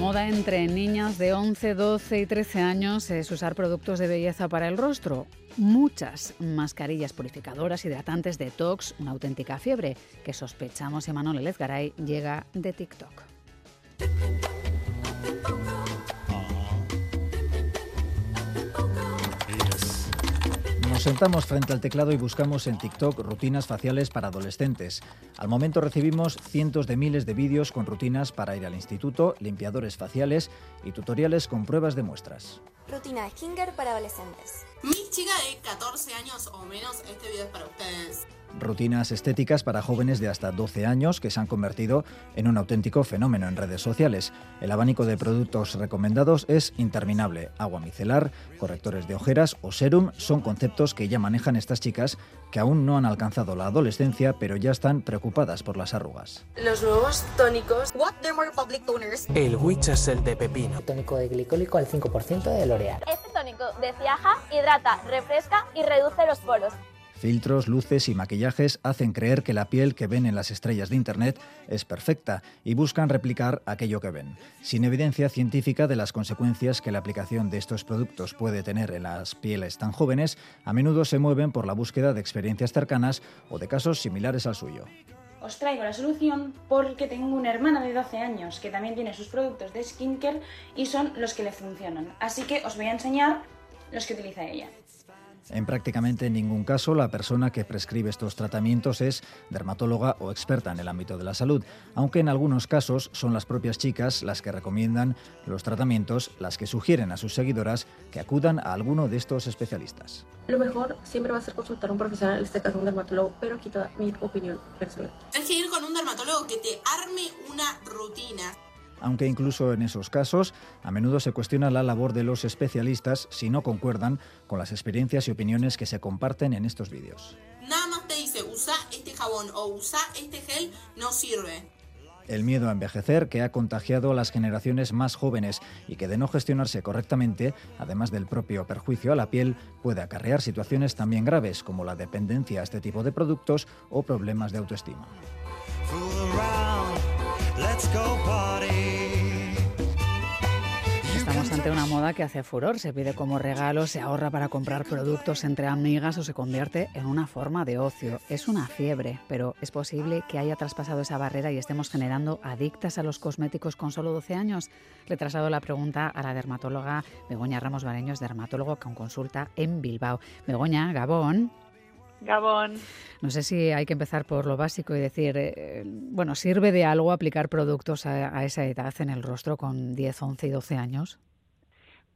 moda entre niñas de 11, 12 y 13 años es usar productos de belleza para el rostro. Muchas mascarillas purificadoras, hidratantes, detox, una auténtica fiebre que sospechamos Emanuel Lezgaray llega de TikTok. Nos sentamos frente al teclado y buscamos en TikTok rutinas faciales para adolescentes. Al momento recibimos cientos de miles de vídeos con rutinas para ir al instituto, limpiadores faciales y tutoriales con pruebas de muestras. Rutina de skincare para adolescentes. Mi chica de 14 años o menos, este video es para ustedes. Rutinas estéticas para jóvenes de hasta 12 años que se han convertido en un auténtico fenómeno en redes sociales. El abanico de productos recomendados es interminable. Agua micelar, correctores de ojeras o serum son conceptos que ya manejan estas chicas que aún no han alcanzado la adolescencia pero ya están preocupadas por las arrugas. Los nuevos tónicos. What Dermorepublic Toners. El Witch es el de pepino. Tónico de glicólico al 5% de L'Oreal. Este tónico de Ciaja hidrata, refresca y reduce los poros. Filtros, luces y maquillajes hacen creer que la piel que ven en las estrellas de Internet es perfecta y buscan replicar aquello que ven, sin evidencia científica de las consecuencias que la aplicación de estos productos puede tener en las pieles tan jóvenes, a menudo se mueven por la búsqueda de experiencias cercanas o de casos similares al suyo. Os traigo la solución porque tengo una hermana de 12 años que también tiene sus productos de skincare y son los que le funcionan. Así que os voy a enseñar los que utiliza ella. En prácticamente ningún caso la persona que prescribe estos tratamientos es dermatóloga o experta en el ámbito de la salud, aunque en algunos casos son las propias chicas las que recomiendan los tratamientos, las que sugieren a sus seguidoras que acudan a alguno de estos especialistas. Lo mejor siempre va a ser consultar a un profesional, en este caso un dermatólogo, pero aquí toda mi opinión personal. Tienes que ir con un dermatólogo que te arme una rutina. Aunque incluso en esos casos a menudo se cuestiona la labor de los especialistas si no concuerdan con las experiencias y opiniones que se comparten en estos vídeos. Nada más te dice usa este jabón o usa este gel, no sirve. El miedo a envejecer que ha contagiado a las generaciones más jóvenes y que de no gestionarse correctamente, además del propio perjuicio a la piel, puede acarrear situaciones también graves como la dependencia a este tipo de productos o problemas de autoestima. Estamos ante una moda que hace furor, se pide como regalo, se ahorra para comprar productos entre amigas o se convierte en una forma de ocio. Es una fiebre, pero es posible que haya traspasado esa barrera y estemos generando adictas a los cosméticos con solo 12 años. Le he trasladado la pregunta a la dermatóloga Begoña Ramos Bareños, dermatólogo con consulta en Bilbao. Begoña, Gabón. Gabón. No sé si hay que empezar por lo básico y decir, eh, bueno, ¿sirve de algo aplicar productos a, a, esa edad en el rostro con 10, 11 y 12 años?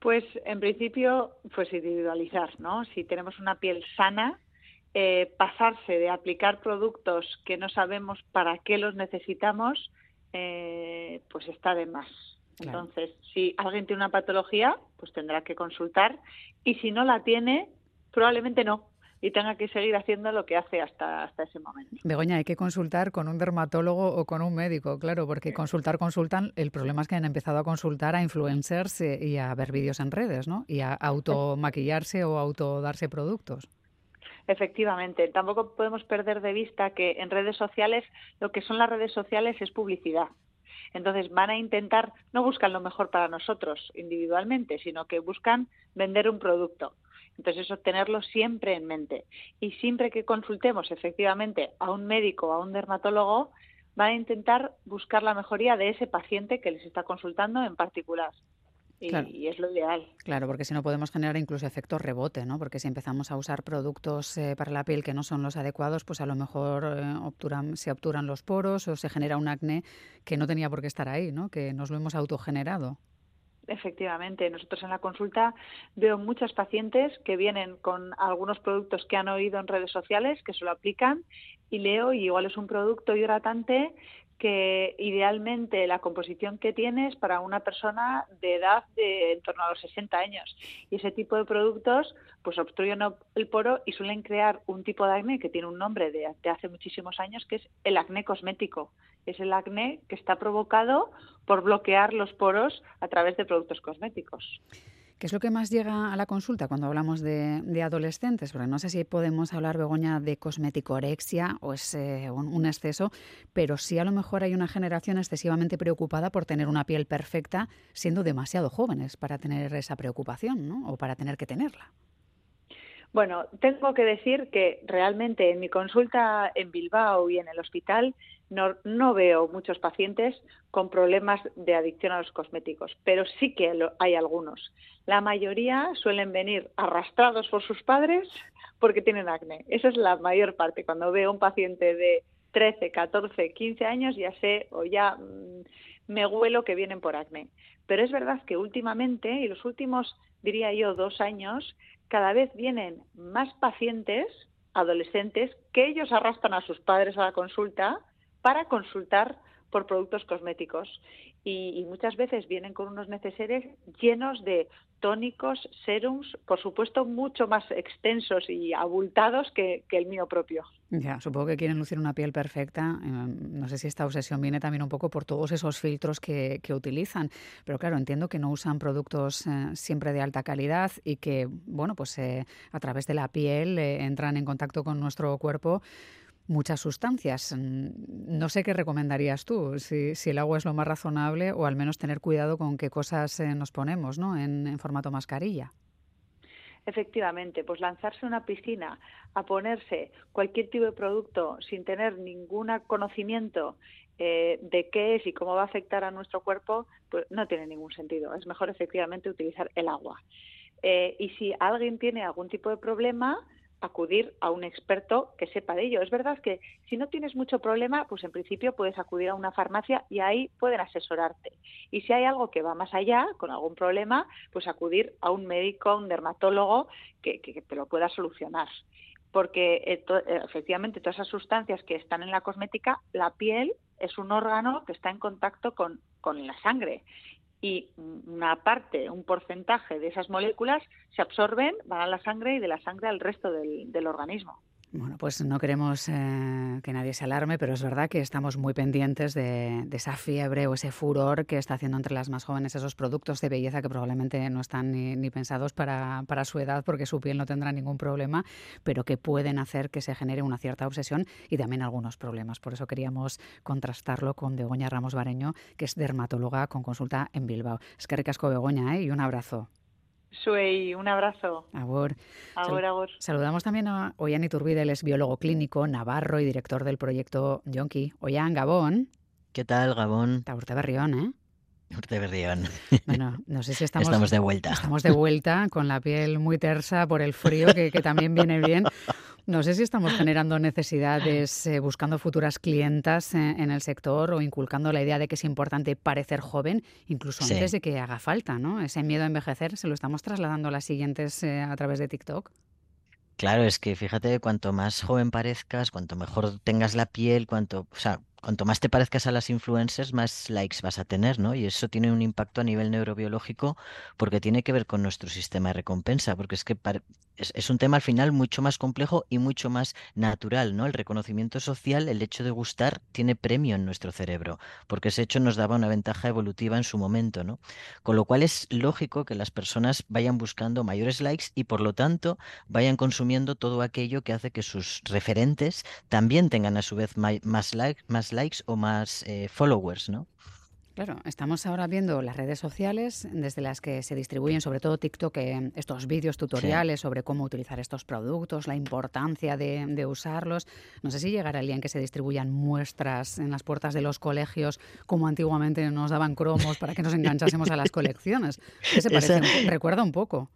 Pues en principio, pues individualizar, ¿no? Si tenemos una piel sana, eh, pasarse de aplicar productos que no sabemos para qué los necesitamos, eh, pues está de más. Claro. Entonces, si alguien tiene una patología, pues tendrá que consultar y si no la tiene, probablemente no y tenga que seguir haciendo lo que hace hasta, hasta ese momento. Begoña, hay que consultar con un dermatólogo o con un médico, claro, porque consultar, consultan. El problema es que han empezado a consultar a influencers y a ver vídeos en redes, ¿no? Y a automaquillarse o autodarse productos. Efectivamente, tampoco podemos perder de vista que en redes sociales lo que son las redes sociales es publicidad. Entonces van a intentar, no buscan lo mejor para nosotros individualmente, sino que buscan vender un producto. Entonces, eso tenerlo siempre en mente. Y siempre que consultemos efectivamente a un médico o a un dermatólogo, van a intentar buscar la mejoría de ese paciente que les está consultando en particular. Y, claro. y, es lo ideal. Claro, porque si no podemos generar incluso efectos rebote, ¿no? Porque si empezamos a usar productos eh, para la piel que no son los adecuados, pues a lo mejor eh, obturan, se obturan los poros o se genera un acné que no tenía por qué estar ahí, ¿no? Que nos lo hemos autogenerado. Efectivamente, nosotros en la consulta veo muchas pacientes que vienen con algunos productos que han oído en redes sociales, que se lo aplican y leo y igual es un producto hidratante que idealmente la composición que tiene es para una persona de edad de en torno a los 60 años y ese tipo de productos pues obstruyen el poro y suelen crear un tipo de acné que tiene un nombre de, de hace muchísimos años que es el acné cosmético es el acné que está provocado por bloquear los poros a través de productos cosméticos. ¿Qué es lo que más llega a la consulta cuando hablamos de, adolescentes? Porque no sé si podemos hablar, Begoña, de cosmeticorexia o es eh, un, exceso, pero sí a lo mejor hay una generación excesivamente preocupada por tener una piel perfecta siendo demasiado jóvenes para tener esa preocupación ¿no? o para tener que tenerla. Bueno, tengo que decir que realmente en mi consulta en Bilbao y en el hospital no, veo muchos pacientes con problemas de adicción a los cosméticos, pero sí que hay algunos. La mayoría suelen venir arrastrados por sus padres porque tienen acné. Esa es la mayor parte. Cuando veo un paciente de 13, 14, 15 años ya sé o ya mm, me huelo que vienen por acné. Pero es verdad que últimamente, y los últimos, diría yo, dos años, cada vez vienen más pacientes adolescentes que ellos arrastran a sus padres a la consulta para consultar por productos cosméticos y, muchas veces vienen con unos neceseres llenos de tónicos, serums, por supuesto mucho más extensos y abultados que, el mío propio. Ya, supongo que quieren lucir una piel perfecta. Em, no sé si esta obsesión viene también un poco por todos esos filtros que, utilizan. Pero claro, entiendo que no usan productos eh, siempre de alta calidad y que, bueno, pues eh, a través de la piel eh, entran en contacto con nuestro cuerpo muchas sustancias. Mm, no sé qué recomendarías tú, si, el agua es lo más razonable o al menos tener cuidado con qué cosas eh, nos ponemos ¿no? en, formato mascarilla. Efectivamente, pues lanzarse a una piscina a ponerse cualquier tipo de producto sin tener ningún conocimiento eh, de qué es y cómo va a afectar a nuestro cuerpo, pues no tiene ningún sentido. Es mejor efectivamente utilizar el agua. Eh, y si alguien tiene algún tipo de problema, acudir a un experto que sepa de ello. Es verdad que si no tienes mucho problema, pues en principio puedes acudir a una farmacia y ahí pueden asesorarte. Y si hay algo que va más allá, con algún problema, pues acudir a un médico, a un dermatólogo que, te lo pueda solucionar. Porque eh, eh, efectivamente todas esas sustancias que están en la cosmética, la piel es un órgano que está en contacto con, con la sangre y una parte, un porcentaje de esas moléculas se absorben, van a la sangre y de la sangre al resto del, del organismo. Bueno, pues no queremos eh, que nadie se alarme, pero es verdad que estamos muy pendientes de, esa fiebre o ese furor que está haciendo entre las más jóvenes esos productos de belleza que probablemente no están ni, pensados para, para, su edad porque su piel no tendrá ningún problema, pero que pueden hacer que se genere una cierta obsesión y también algunos problemas. Por eso queríamos contrastarlo con Begoña Ramos Bareño, que es dermatóloga con consulta en Bilbao. Es que ricasco Begoña ¿eh? y un abrazo. Suey, un abrazo. Abur. Abur, abur. Saludamos también a Ollán Iturbide, él es biólogo clínico, navarro y director del proyecto Yonki. Ollán, Gabón. ¿Qué tal, Gabón? Taurte Berrión, ¿eh? Berrión. Bueno, no sé si estamos... Estamos de vuelta. Estamos de vuelta, con la piel muy tersa por el frío, que, que también viene bien. No sé si estamos generando necesidades, eh, buscando futuras clientas eh, en el sector o inculcando la idea de que es importante parecer joven, incluso antes de que haga falta, ¿no? Ese miedo a envejecer se lo estamos trasladando a las siguientes eh, a través de TikTok. Claro, es que fíjate, cuanto más joven parezcas, cuanto mejor tengas la piel, cuanto, o sea, cuanto más te parezcas a las influencers, más likes vas a tener, ¿no? Y eso tiene un impacto a nivel neurobiológico porque tiene que ver con nuestro sistema de recompensa, porque es que es, un tema al final mucho más complejo y mucho más natural, ¿no? El reconocimiento social, el hecho de gustar, tiene premio en nuestro cerebro, porque ese hecho nos daba una ventaja evolutiva en su momento, ¿no? Con lo cual es lógico que las personas vayan buscando mayores likes y por lo tanto vayan consumiendo todo aquello que hace que sus referentes también tengan a su vez más likes, más likes o más eh, followers, ¿no? Claro, estamos ahora viendo las redes sociales desde las que se distribuyen, sobre todo TikTok, eh, estos vídeos tutoriales sobre cómo utilizar estos productos, la importancia de, usarlos. No sé si llegará el día en que se distribuyan muestras en las puertas de los colegios, como antiguamente nos daban cromos para que nos enganchásemos a las colecciones. ¿Qué se parece? Recuerda un poco.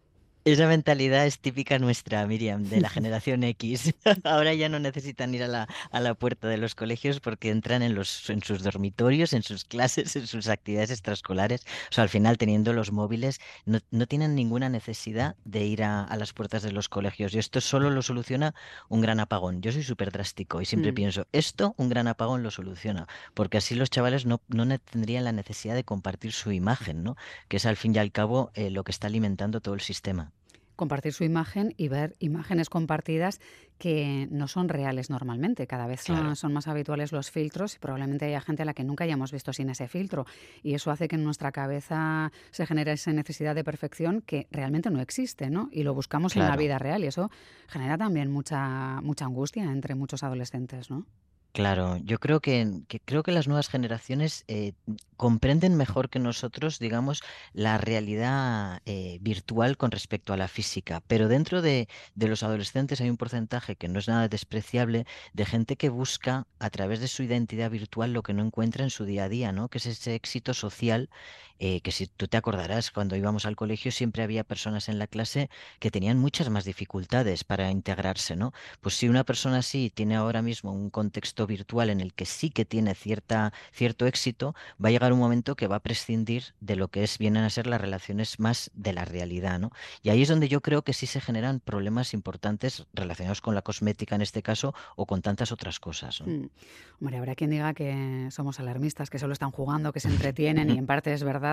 Esa mentalidad es típica nuestra, Miriam, de la generación X. Ahora ya no necesitan ir a la, a la puerta de los colegios porque entran en, los, en sus dormitorios, en sus clases, en sus actividades extraescolares. O sea, al final, teniendo los móviles, no, no tienen ninguna necesidad de ir a, a, las puertas de los colegios. Y esto solo lo soluciona un gran apagón. Yo soy súper drástico y siempre mm. pienso, esto un gran apagón lo soluciona, porque así los chavales no, no tendrían la necesidad de compartir su imagen, ¿no? que es al fin y al cabo eh, lo que está alimentando todo el sistema. Compartir su imagen y ver imágenes compartidas que no son reales normalmente. Cada vez son, son, más habituales los filtros y probablemente haya gente a la que nunca hayamos visto sin ese filtro. Y eso hace que en nuestra cabeza se genere esa necesidad de perfección que realmente no existe, ¿no? Y lo buscamos en la vida real y eso genera también mucha, mucha angustia entre muchos adolescentes, ¿no? Claro, yo creo que, que creo que las nuevas generaciones eh, comprenden mejor que nosotros, digamos, la realidad eh, virtual con respecto a la física. Pero dentro de, de los adolescentes hay un porcentaje que no es nada despreciable de gente que busca a través de su identidad virtual lo que no encuentra en su día a día, ¿no? Que es ese éxito social eh, que si tú te acordarás, cuando íbamos al colegio siempre había personas en la clase que tenían muchas más dificultades para integrarse, ¿no? Pues si una persona así tiene ahora mismo un contexto virtual en el que sí que tiene cierta, cierto éxito, va a llegar un momento que va a prescindir de lo que es, vienen a ser las relaciones más de la realidad, ¿no? Y ahí es donde yo creo que sí se generan problemas importantes relacionados con la cosmética en este caso o con tantas otras cosas. ¿no? Mm. Hombre, habrá quien diga que somos alarmistas, que solo están jugando, que se entretienen y en parte es verdad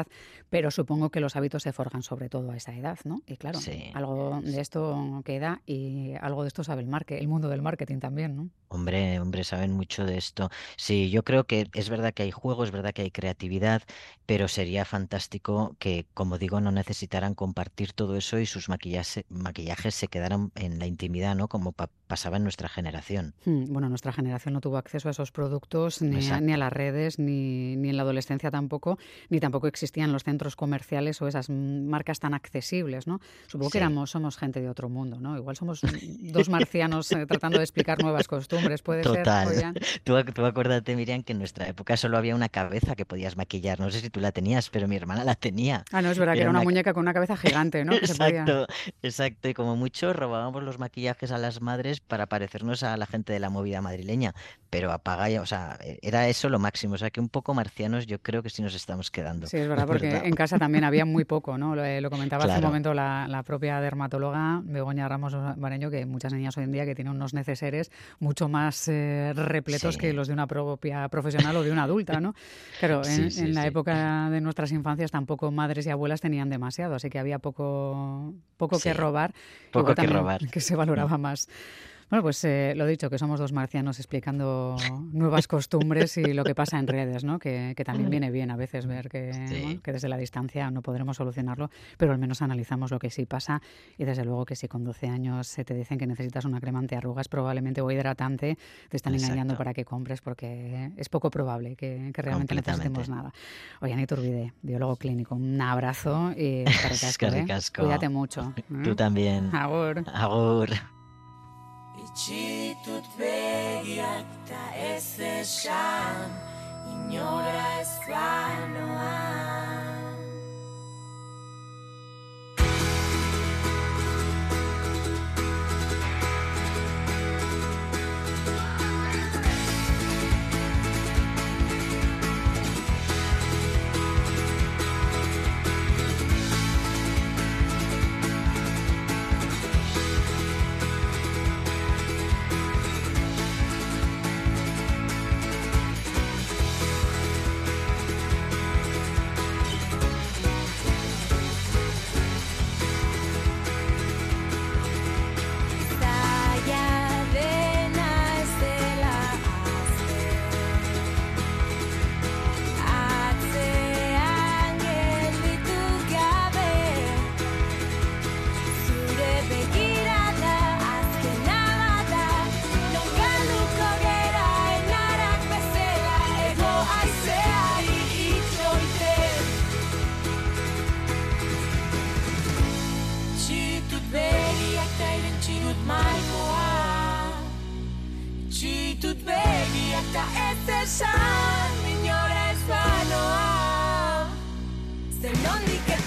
pero supongo que los hábitos se forjan sobre todo a esa edad, ¿no? Y claro, algo de esto queda y algo de esto sabe el el mundo del marketing también, ¿no? Hombre, hombre, saben mucho de esto. Sí, yo creo que es verdad que hay juegos, es verdad que hay creatividad, pero sería fantástico que, como digo, no necesitaran compartir todo eso y sus maquillajes, maquillajes se quedaran en la intimidad, ¿no? Como pasaba en nuestra generación. Hmm, bueno, nuestra generación no tuvo acceso a esos productos, ni, a, ni a las redes, ni, ni en la adolescencia tampoco, ni tampoco existían los centros comerciales o esas marcas tan accesibles, ¿no? Supongo que éramos, somos gente de otro mundo, ¿no? Igual somos dos marcianos eh, tratando de explicar nuevas costumbres, puede Total. ser. Tú, tú acuérdate, Miriam, que en nuestra época solo había una cabeza que podías maquillar. No sé si tú la tenías, pero mi hermana la tenía. Ah, no, es verdad, que era una, muñeca con una cabeza gigante, ¿no? exacto, exacto. Y como mucho robábamos los maquillajes a las madres para parecernos a la gente de la movida madrileña. Pero apaga, o sea, era eso lo máximo. O sea, que un poco marcianos yo creo que sí nos estamos quedando. Sí, es verdad, porque en casa también había muy poco, ¿no? Lo, comentaba hace un momento la, propia dermatóloga Begoña Ramos Bareño, que muchas niñas hoy en día que tienen unos neceseres mucho más eh, repletos que los de una propia profesional o de una adulta, ¿no? Pero en, la época de nuestras infancias tampoco madres y abuelas tenían demasiado, así que había poco, poco que robar. Poco que robar. Que se valoraba mm. más. Bueno, pues eh, lo dicho, que somos dos marcianos explicando nuevas costumbres y lo que pasa en redes, ¿no? Que, también viene bien a veces ver que, que, desde la distancia no podremos solucionarlo, pero al menos analizamos lo que sí pasa y desde luego que si con 12 años se te dicen que necesitas una crema antiarrugas probablemente o hidratante, te están engañando para que compres porque es poco probable que, realmente necesitemos nada. Oye, Anita Urbide, biólogo clínico, un abrazo y ¿eh? Cuídate mucho. Tú ¿eh? también. Agur. Agur. Itxitut begiak ta ez esan Inora ez banoan Enrique.